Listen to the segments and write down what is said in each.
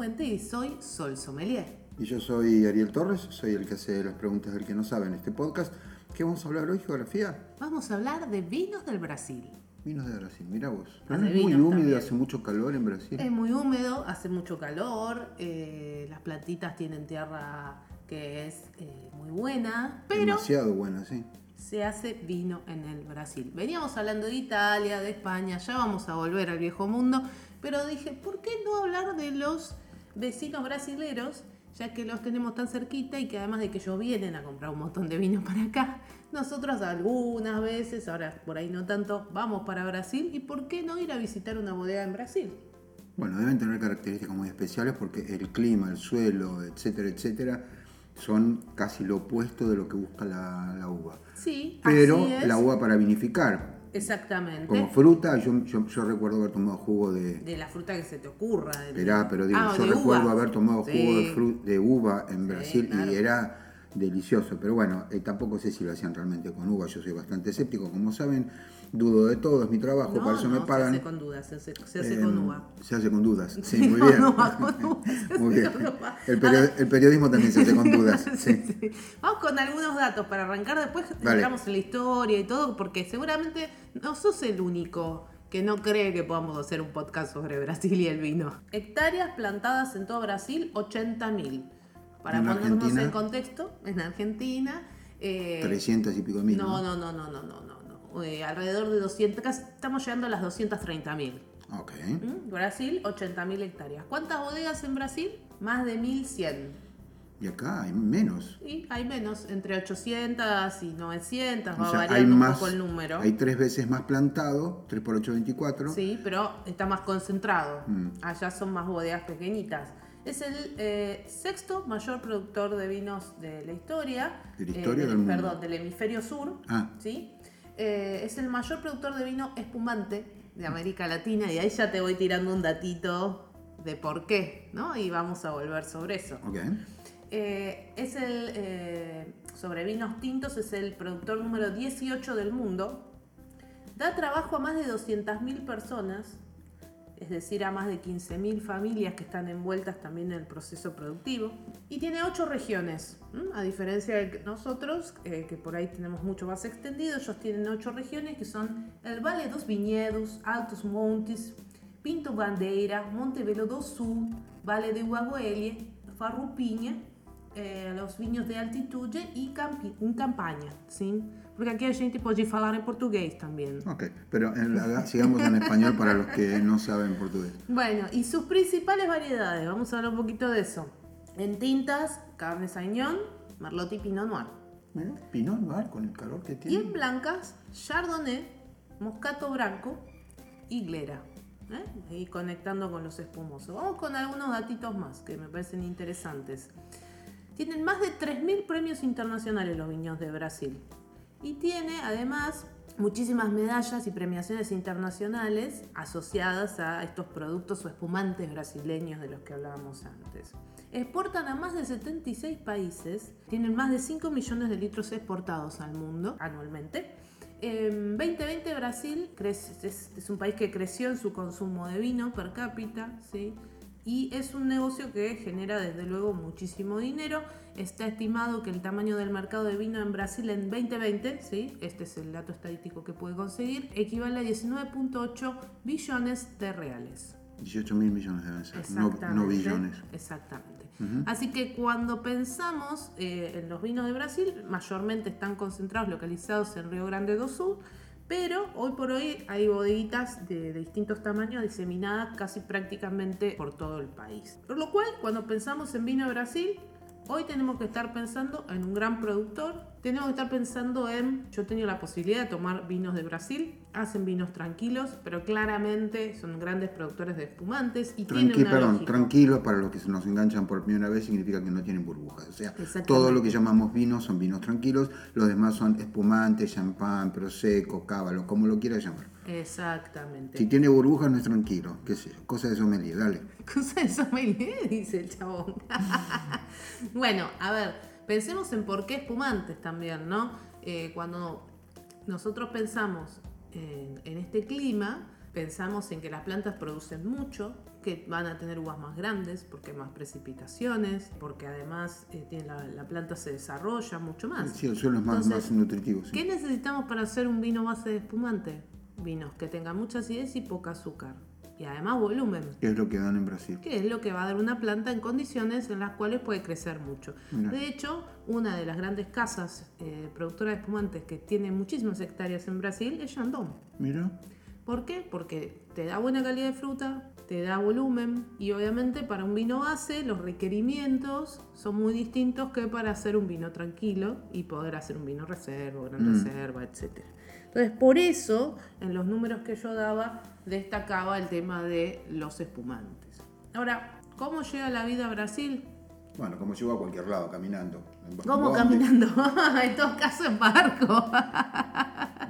Fuente y soy Sol Sommelier. Y yo soy Ariel Torres, soy el que hace las preguntas del que no sabe en este podcast. ¿Qué vamos a hablar hoy, geografía? Vamos a hablar de vinos del Brasil. Vinos de Brasil, mira vos. Ah, ¿No de es muy húmedo, también. hace mucho calor en Brasil? Es muy húmedo, hace mucho calor, eh, las plantitas tienen tierra que es eh, muy buena, pero Demasiado buena, sí. se hace vino en el Brasil. Veníamos hablando de Italia, de España, ya vamos a volver al viejo mundo, pero dije, ¿por qué no hablar de los vecinos brasileros? Ya que los tenemos tan cerquita y que además de que ellos vienen a comprar un montón de vino para acá, nosotros algunas veces, ahora por ahí no tanto, vamos para Brasil y ¿por qué no ir a visitar una bodega en Brasil? Bueno, deben tener características muy especiales porque el clima, el suelo, etcétera, etcétera, son casi lo opuesto de lo que busca la, la uva. Sí, Pero así es. la uva para vinificar, Exactamente. como fruta, yo, yo, yo recuerdo haber tomado jugo de... De la fruta que se te ocurra. de- Esperá, pero digo, Ah, yo recuerdo uva. haber tomado Sí. jugo de, fru- de uva en Brasil claro. y era delicioso. Pero bueno, eh, tampoco sé si lo hacían realmente con uva. Yo soy bastante escéptico, como saben, dudo de todo, es mi trabajo, No, para eso no, me pagan. Se hace con dudas, se hace, se hace Eh, con uva. Se hace con dudas, sí, Sí, muy bien. uva, con uva, se Muy bien. con uva. El, el periodismo también se hace con dudas. sí. Sí. Vamos con algunos datos para arrancar, después Dale. entramos en la historia y todo, porque seguramente no sos el único que no cree que podamos hacer un podcast sobre Brasil y el vino. Hectáreas plantadas en todo Brasil, 80.000. Para ¿En ponernos Argentina? en contexto, en Argentina... eh, 300 y pico mil. no, no, no, no, no, no, no. no. Eh, alrededor de 200, casi estamos llegando a las 230.000. Ok. ¿Mm? Brasil, 80.000 hectáreas. ¿Cuántas bodegas en Brasil? Más de 1.100. Y acá hay menos. Y hay menos, entre 800 y 900, O va sea, variando un más. poco el número. Hay tres veces más plantado, 3 por 8, 24. Sí, pero está más concentrado. Mm. Allá son más bodegas pequeñitas. Es el eh, sexto mayor productor de vinos de la historia. ¿De la historia eh, o del mundo? Perdón, del hemisferio sur. Ah. ¿sí? Eh, es el mayor productor de vino espumante de América Latina y ahí ya te voy tirando un datito de por qué, ¿no? Y vamos a volver sobre eso. Ok. Eh, es el, sobre vinos tintos, es el productor número 18 del mundo. Da trabajo a más de 200.000 personas, es decir, a más de 15.000 familias que están envueltas también en el proceso productivo. Y tiene 8 regiones, ¿m? a diferencia de nosotros, eh, que por ahí tenemos mucho más extendido, ellos tienen 8 regiones que son el Vale dos Viñedos, Altos Montes, Pinto Bandeira, Monte Belo do Sul, Vale de Uaguelie, Farroupilha, eh, los viños de altitude y campi campaña, ¿sí? Porque aquí a gente pode falar en portugués también. Ok, pero en sigamos en español para los que no saben portugués. Bueno, y sus principales variedades, vamos a hablar un poquito de eso. En tintas, Cabernet Sauvignon, Merlot y Pinot Noir. Pinot Noir con el calor que Y tiene. en blancas, Chardonnay, Moscato Branco y Glera. ¿eh? Y conectando con los espumosos. Vamos con algunos datitos más que me parecen interesantes. Tienen más de 3.000 premios internacionales los viños de Brasil. Y tiene además muchísimas medallas y premiaciones internacionales asociadas a estos productos o espumantes brasileños de los que hablábamos antes. Exportan a más de 76 países, tienen más de 5 millones de litros exportados al mundo anualmente. En 2020 Brasil es un país que creció en su consumo de vino per cápita, ¿sí? Y es un negocio que genera desde luego muchísimo dinero. Está estimado que el tamaño del mercado de vino en Brasil en 2020, ¿sí? este es el dato estadístico que puede conseguir, equivale a 19.8 billones de reales. 18 mil millones no, Exactamente. no billones. Exactamente. Así que cuando pensamos eh, en los vinos de Brasil, mayormente están concentrados, localizados en Río Grande do Sul, pero hoy por hoy hay bodeguitas de, de distintos tamaños diseminadas casi prácticamente por todo el país. Por lo cual, cuando pensamos en vino Brasil, hoy tenemos que estar pensando en un gran productor tenemos que estar pensando en, yo he tenido la posibilidad de tomar vinos de Brasil, hacen vinos tranquilos, pero claramente son grandes productores de espumantes y tienen Tranqui, una perdón, lógica. tranquilos para los que se nos enganchan por primera vez significa que no tienen burbujas. O sea, todo lo que llamamos vinos son vinos tranquilos, los demás son espumantes, champán, prosecco, cábalo, como lo quieras llamar. Exactamente. Si tiene burbujas no es tranquilo, qué sé yo, cosa de sommelier, dale. Cosa de sommelier, dice el chabón. bueno, a ver, pensemos en por qué espumantes también, ¿no? Eh, cuando nosotros pensamos en, en este clima, pensamos en que las plantas producen mucho, que van a tener uvas más grandes, porque hay más precipitaciones, porque además eh, tiene la, la planta se desarrolla mucho más. Sí, el suelo es más, Entonces, más nutritivo. sí. ¿Qué necesitamos para hacer un vino base de espumante? Vinos que tengan mucha acidez y poca azúcar. Y además volumen. ¿Qué es lo que dan en Brasil? que es lo que va a dar una planta en condiciones en las cuales puede crecer mucho. De hecho, una de las grandes casas eh, productoras de espumantes que tiene muchísimas hectáreas en Brasil es Chandon. Mira, ¿Por qué? Porque te da buena calidad de fruta, te da volumen y obviamente para un vino base los requerimientos son muy distintos que para hacer un vino tranquilo y poder hacer un vino reserva, gran Mm. reserva, etc. Entonces, por eso, en los números que yo daba, destacaba el tema de los espumantes. Ahora, ¿cómo llega la vida a Brasil? bueno, como llego a cualquier lado, caminando. ¿Cómo caminando? en todo caso, en barco.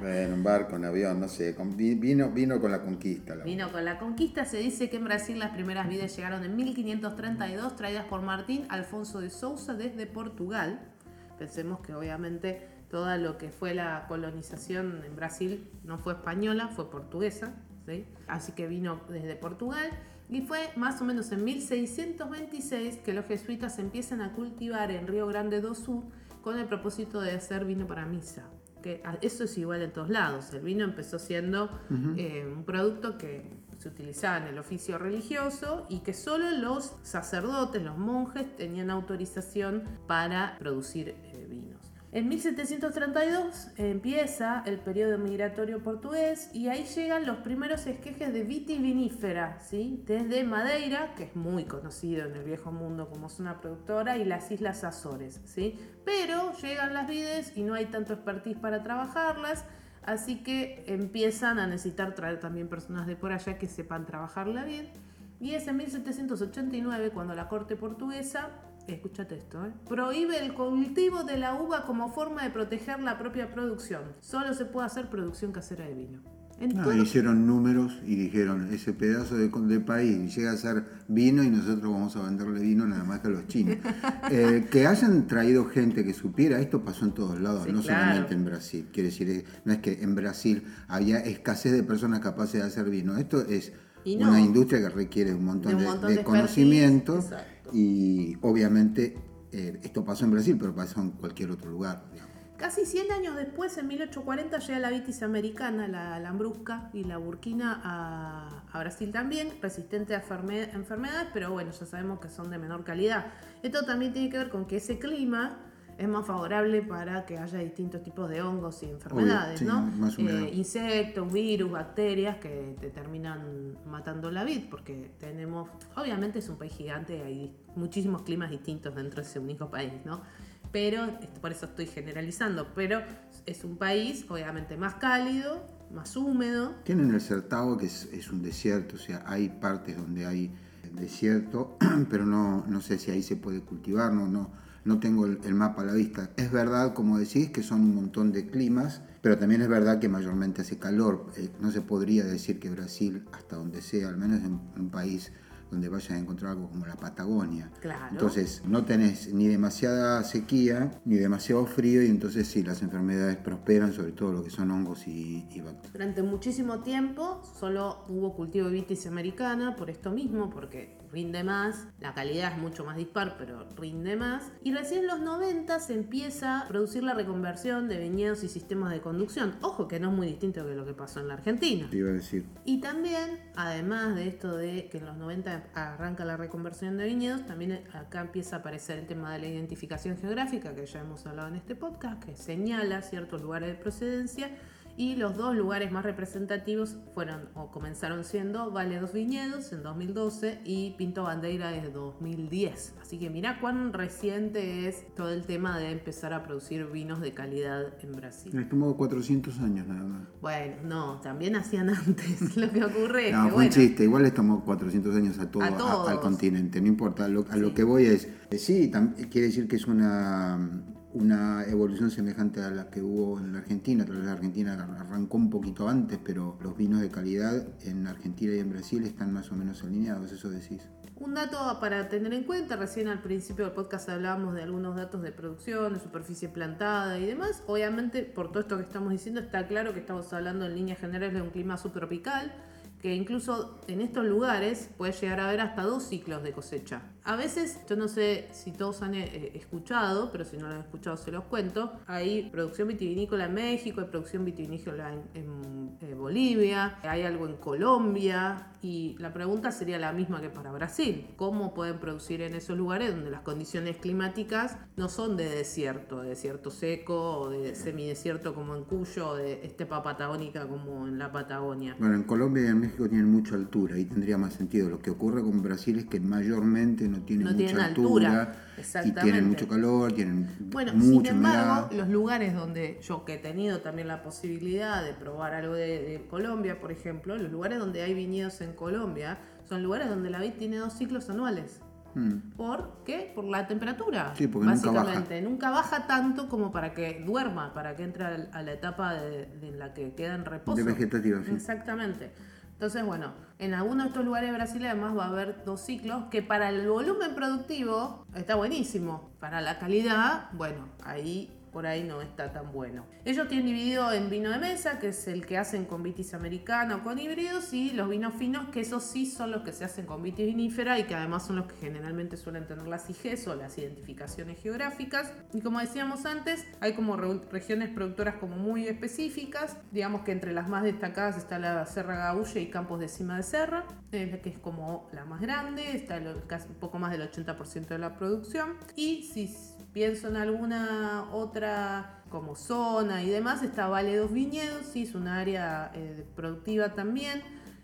Bueno, en barco, en avión, no sé. vino, vino con la conquista. la- Vino con la conquista. Se dice que en Brasil las primeras vides llegaron en 1532, traídas por Martín Alfonso de Sousa desde Portugal. Pensemos que obviamente todo lo que fue la colonización en Brasil no fue española, fue portuguesa. ¿sí? Así que vino desde Portugal. Y fue más o menos en 1626 que los jesuitas empiezan a cultivar en Río Grande do Sul con el propósito de hacer vino para misa. Que eso es igual en todos lados. El vino empezó siendo eh, un producto que se utilizaba en el oficio religioso y que solo los sacerdotes, los monjes, tenían autorización para producir. En 1732 empieza el periodo migratorio portugués y ahí llegan los primeros esquejes de vitivinífera, ¿sí? desde Madeira, que es muy conocido en el viejo mundo como una productora, y las Islas Azores. ¿sí? Pero llegan las vides y no hay tanto expertise para trabajarlas, así que empiezan a necesitar traer también personas de por allá que sepan trabajarla bien. Y es en 1789 cuando la corte portuguesa, escúchate esto, ¿eh? prohíbe el cultivo de la uva como forma de proteger la propia producción. Solo se puede hacer producción casera de vino. En No, todo- hicieron números y dijeron, ese pedazo de, de país llega a ser vino y nosotros vamos a venderle vino nada más que a los chinos. Eh, que hayan traído gente que supiera, esto pasó en todos lados, Sí, no claro. solamente en Brasil. Quiere decir, eh, no es que en Brasil había escasez de personas capaces de hacer vino. Esto es no. una industria que requiere un montón De un de, montón de de conocimiento exacto. Y obviamente eh, esto pasó en Brasil, pero pasó en cualquier otro lugar. Casi 100 años después, en 1840, llega la vitis americana, la lambrusca y la burkina a, a Brasil también, resistente a enferme- enfermedades, pero bueno, ya sabemos que son de menor calidad. Esto también tiene que ver con que ese clima es más favorable para que haya distintos tipos de hongos y enfermedades, sí, ¿no? más húmedo. Eh, insectos, virus, bacterias que te terminan matando la vid, porque tenemos, obviamente es un país gigante, hay muchísimos climas distintos dentro de ese único país, ¿no? Pero, esto- por eso estoy generalizando, pero es un país obviamente más cálido, más húmedo, Tienen el Certago, que es, es un desierto, o sea, hay partes donde hay desierto, pero no, no sé si ahí se puede cultivar, no, no, no tengo el, el mapa a la vista. Es verdad, como decís, que son un montón de climas, pero también es verdad que mayormente hace calor. Eh, no se podría decir que Brasil, hasta donde sea, al menos en un país donde vayas a encontrar algo como la Patagonia. Claro. Entonces, no tenés ni demasiada sequía, ni demasiado frío, y entonces sí, las enfermedades prosperan, sobre todo lo que son hongos y, y bacterias. Durante muchísimo tiempo solo hubo cultivo de vitis americana por esto mismo, porque rinde más, la calidad es mucho más dispar, pero rinde más. Y recién en los 90 se empieza a producir la reconversión de viñedos y sistemas de conducción. Ojo que no es muy distinto que lo que pasó en la Argentina. Te iba a decir. Y también, además de esto de que en los 90 arranca la reconversión de viñedos, también acá empieza a aparecer el tema de la identificación geográfica, que ya hemos hablado en este podcast, que señala ciertos lugares de procedencia y los dos lugares más representativos fueron o comenzaron siendo Vale dos Viñedos en 2012 y Pinto Bandeira desde 2010. Así que mira cuán reciente es todo el tema de empezar a producir vinos de calidad en Brasil. Les tomó 400 años nada más. Bueno, no, también hacían antes. Lo que ocurre es No, que fue bueno, un chiste. Igual les tomó 400 años a todo, A al continente. No importa. Lo- a lo que voy es. eh, Sí, quiere decir que es una, una evolución semejante a la que hubo en la Argentina. Tal vez la Argentina arrancó un poquito antes, pero los vinos de calidad en Argentina y en Brasil están más o menos alineados. Eso decís. Un dato para tener en cuenta, recién al principio del podcast hablábamos de algunos datos de producción, de superficie plantada y demás. Obviamente, por todo esto que estamos diciendo, está claro que estamos hablando en líneas generales de un clima subtropical, que incluso en estos lugares puede llegar a haber hasta dos ciclos de cosecha. A veces, yo no sé si todos han eh, escuchado, pero si no lo han escuchado se los cuento, hay producción vitivinícola en México, hay producción vitivinícola en, eh, Bolivia, hay algo en Colombia y la pregunta sería la misma que para Brasil. ¿Cómo pueden producir en esos lugares donde las condiciones climáticas no son de desierto, de desierto seco o de semidesierto como en Cuyo o de estepa patagónica como en la Patagonia? Bueno, en Colombia y en México tienen mucha altura y tendría más sentido. Lo que ocurre con Brasil es que mayormente no tienen No mucha tienen altura, altura, y tienen mucho calor, tienen Bueno, mucha sin embargo, humedad. los lugares donde yo que he tenido también la posibilidad de probar algo de, de Colombia, por ejemplo, los lugares donde hay viñedos en Colombia son lugares donde la vid tiene dos ciclos anuales. Mm. ¿Por qué? Por la temperatura. Sí, porque nunca básicamente. Nunca baja. tanto como para que duerma, para que entre a la etapa de, de la que queda en reposo. De vegetativa, sí. Exactamente. Entonces, bueno, en algunos de estos lugares de Brasil además va a haber dos ciclos que para el volumen productivo está buenísimo. Para la calidad, bueno, ahí por ahí no está tan bueno. Ellos tienen dividido en vino de mesa, que es el que hacen con vitis americana o con híbridos, y los vinos finos, que esos sí son los que se hacen con vitis vinífera y que además son los que generalmente suelen tener las IGs o las identificaciones geográficas. Y como decíamos antes, hay como re- regiones productoras como muy específicas, digamos que entre las más destacadas está la Serra Gaúcha y Campos de Cima de Serra, eh, que es como la más grande, está el- casi un poco más del 80% de la producción. Y si pienso en alguna otra como zona y demás, está Valle dos Viñedos, sí, es una área eh, productiva también.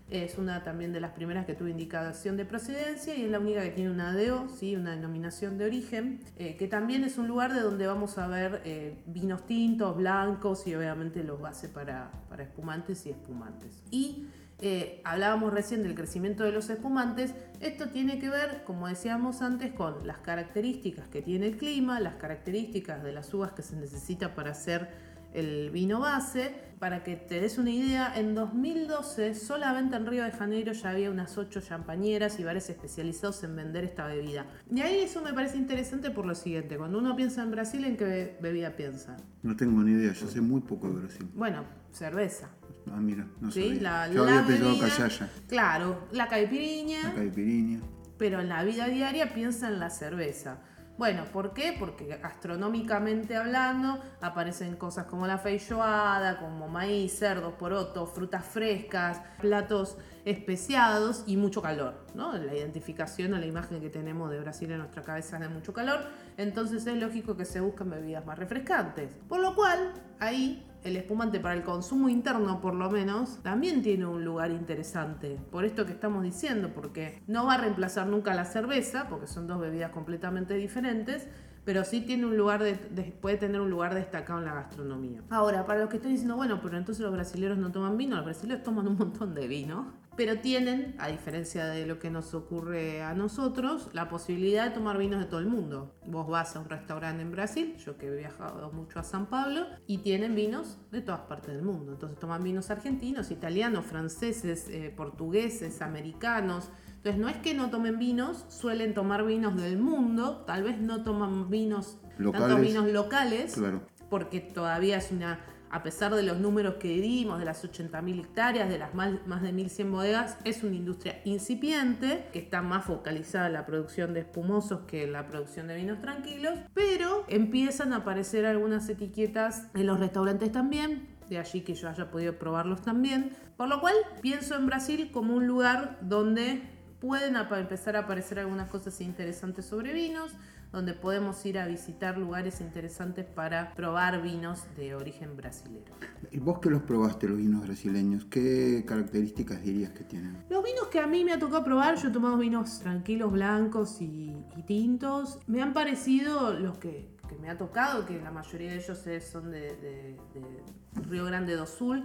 Es una también de las primeras que tuvo indicación de procedencia y es la única que tiene una ADO, ¿sí? una denominación de origen, eh, que también es un lugar de donde vamos a ver eh, vinos tintos, blancos y obviamente los bases para, para espumantes y espumantes. Y eh, hablábamos recién del crecimiento de los espumantes. Esto tiene que ver, como decíamos antes, con las características que tiene el clima, las características de las uvas que se necesita para hacer el vino base. Para que te des una idea, en 2012 solamente en Río de Janeiro ya había unas 8 champañeras y bares especializados en vender esta bebida. Y ahí eso me parece interesante por lo siguiente, cuando uno piensa en Brasil, ¿en qué be- bebida piensa? No tengo ni idea, yo sé muy poco de Brasil. Bueno, cerveza. Ah, mira, no ¿sí? sabía. La, yo la había pensado bebida- callaya, Claro, la caipiriña. la caipirinha. pero en la vida diaria piensa en la cerveza. Bueno, ¿por qué? Porque gastronómicamente hablando aparecen cosas como la feijoada, como maíz, cerdo, poroto, frutas frescas, platos especiados y mucho calor, ¿no? La identificación o la imagen que tenemos de Brasil en nuestra cabeza es de mucho calor, entonces es lógico que se buscan bebidas más refrescantes. Por lo cual, ahí el espumante para el consumo interno por lo menos también tiene un lugar interesante. Por esto que estamos diciendo, porque no va a reemplazar nunca la cerveza, porque son dos bebidas completamente diferentes, pero sí tiene un lugar de, de- puede tener un lugar destacado en la gastronomía. Ahora, para los que están diciendo, bueno, pero entonces los brasileños no toman vino, los brasileños toman un montón de vino, pero tienen, a diferencia de lo que nos ocurre a nosotros, la posibilidad de tomar vinos de todo el mundo. Vos vas a un restaurante en Brasil, yo que he viajado mucho a San Pablo, y tienen vinos de todas partes del mundo. Entonces toman vinos argentinos, italianos, franceses, eh, portugueses, americanos. Entonces no es que no tomen vinos, suelen tomar vinos del mundo, tal vez no toman vinos, tantos Locales. vinos locales, Claro. porque todavía es una, a pesar de los números que dimos, de las 80.000 hectáreas, de las más, de 1.100 bodegas, es una industria incipiente, que está más focalizada en la producción de espumosos que en la producción de vinos tranquilos, pero empiezan a aparecer algunas etiquetas en los restaurantes también, de allí que yo haya podido probarlos también, por lo cual pienso en Brasil como un lugar donde pueden empezar a aparecer algunas cosas interesantes sobre vinos, donde podemos ir a visitar lugares interesantes para probar vinos de origen brasilero. ¿Y vos que los probaste, los vinos brasileños? ¿Qué características dirías que tienen? Los vinos que a mí me ha tocado probar, yo he tomado vinos tranquilos, blancos y, y tintos, me han parecido los que, que me ha tocado, que la mayoría de ellos son de, de- de Río Grande do Sul,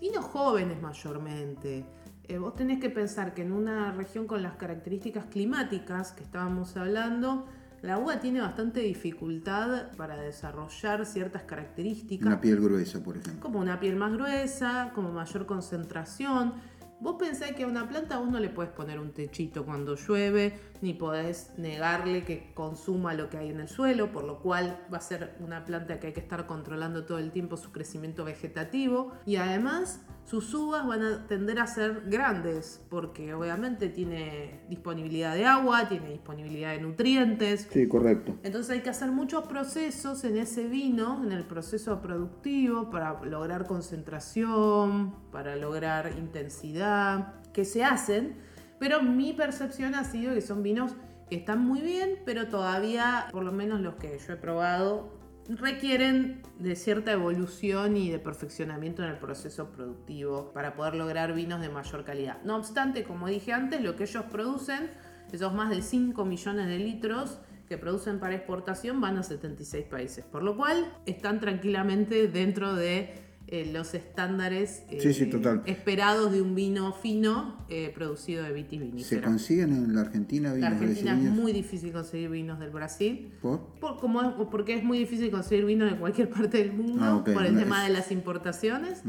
vinos jóvenes mayormente. Eh, vos tenés que pensar que en una región con las características climáticas que estábamos hablando, la uva tiene bastante dificultad para desarrollar ciertas características Una piel gruesa, por ejemplo. como una piel más gruesa, como mayor concentración. Vos pensás que a una planta vos no le puedes poner un techito cuando llueve, ni podés negarle que consuma lo que hay en el suelo, por lo cual va a ser una planta que hay que estar controlando todo el tiempo su crecimiento vegetativo. Y además sus uvas van a tender a ser grandes, porque obviamente tiene disponibilidad de agua, tiene disponibilidad de nutrientes, Sí, correcto. entonces hay que hacer muchos procesos en ese vino, en el proceso productivo, para lograr concentración, para lograr intensidad, que se hacen, pero mi percepción ha sido que son vinos que están muy bien, pero todavía, por lo menos los que yo he probado, requieren de cierta evolución y de perfeccionamiento en el proceso productivo para poder lograr vinos de mayor calidad. No obstante, como dije antes, lo que ellos producen, esos más de 5 millones de litros que producen para exportación, van a 76 países, por lo cual están tranquilamente dentro de eh, los estándares eh, Sí, sí, total. esperados de un vino fino eh, producido de ¿Se vitivinífera. consiguen en la Argentina La vinos Argentina es muy difícil conseguir vinos del Brasil. ¿Por? Por, como es- porque es muy difícil conseguir vino de cualquier parte del mundo Ah, por el no tema es- de las importaciones.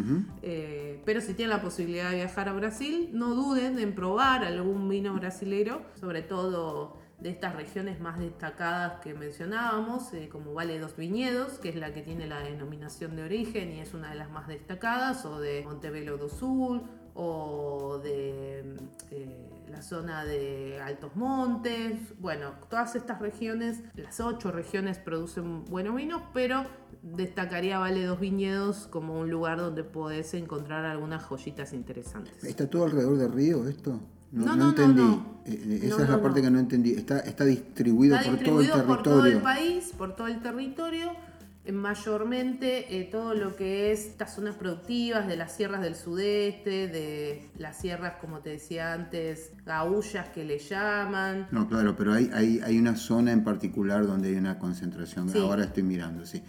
Pero si tienen la posibilidad de viajar a Brasil, no duden en probar algún vino brasilero, sobre todo de estas regiones más destacadas que mencionábamos, eh, como Vale dos Viñedos, que es la que tiene la denominación de origen y es una de las más destacadas, o de Montebello do Sul, o de eh, la zona de Altos Montes. Bueno, todas estas regiones, las ocho regiones producen buenos vinos, pero destacaría Vale dos Viñedos como un lugar donde podés encontrar algunas joyitas interesantes. ¿Está todo alrededor del río esto? No, no, no, entendí. no. Eh, eh, esa es la parte que no entendí. Está, está distribuido Está por todo el por todo el país, por todo el territorio. eh, Mayormente eh, todo lo que es estas zonas productivas de las sierras del sudeste, de las sierras, como te decía antes, gaullas que le llaman. No, claro, pero hay, hay, hay una zona en particular donde hay una concentración. Sí. Ahora estoy mirando, sí.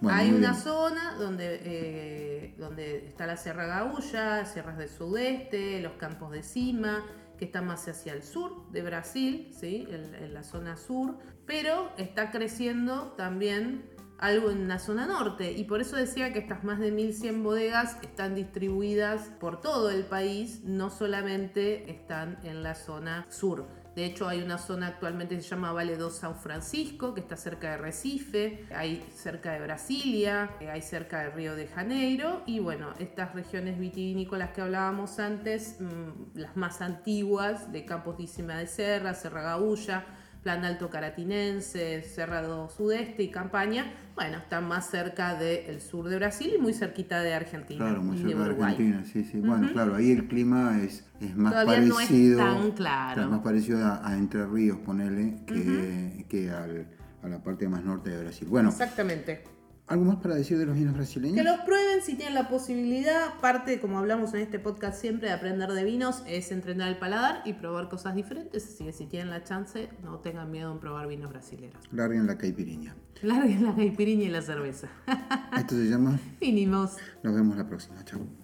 Bueno, Hay una bien. zona donde, eh, donde está la Sierra Gaúlla, sierras del sudeste, los campos de cima, que está más hacia el sur de Brasil, ¿sí? en, en la zona sur, pero está creciendo también algo en la zona norte. Y por eso decía que estas más de 1100 bodegas están distribuidas por todo el país, no solamente están en la zona sur. De hecho, hay una zona actualmente que se llama Vale do São Francisco, que está cerca de Recife, hay cerca de Brasilia, eh, hay cerca de Río de Janeiro. Y bueno, estas regiones vitivinícolas que hablábamos antes, mm, las más antiguas, de Campos de Cima de Serra, Serra Plan Alto Caratinense, Cerrado Sudeste y Campaña, bueno, están más cerca del sur de Brasil y muy cerquita de Argentina Claro, muy de cerca de. Argentina, sí, sí. Bueno, claro, ahí el clima es, es más Todavía no es parecido. tan claro. más parecido a, a Entre Ríos, ponele, que, que al- a la parte más norte de Brasil. Bueno, Exactamente. ¿Algo más para decir de los vinos brasileños? Que los prueben si tienen la posibilidad. Parte, como hablamos en este podcast siempre, de aprender de vinos es entrenar el paladar y probar cosas diferentes. Así que si tienen la chance, no tengan miedo en probar vinos brasileños. Larguen la caipiriña. Larguen la caipirinha y la cerveza. Esto se llama. Vinimos. Nos vemos la próxima. Chao.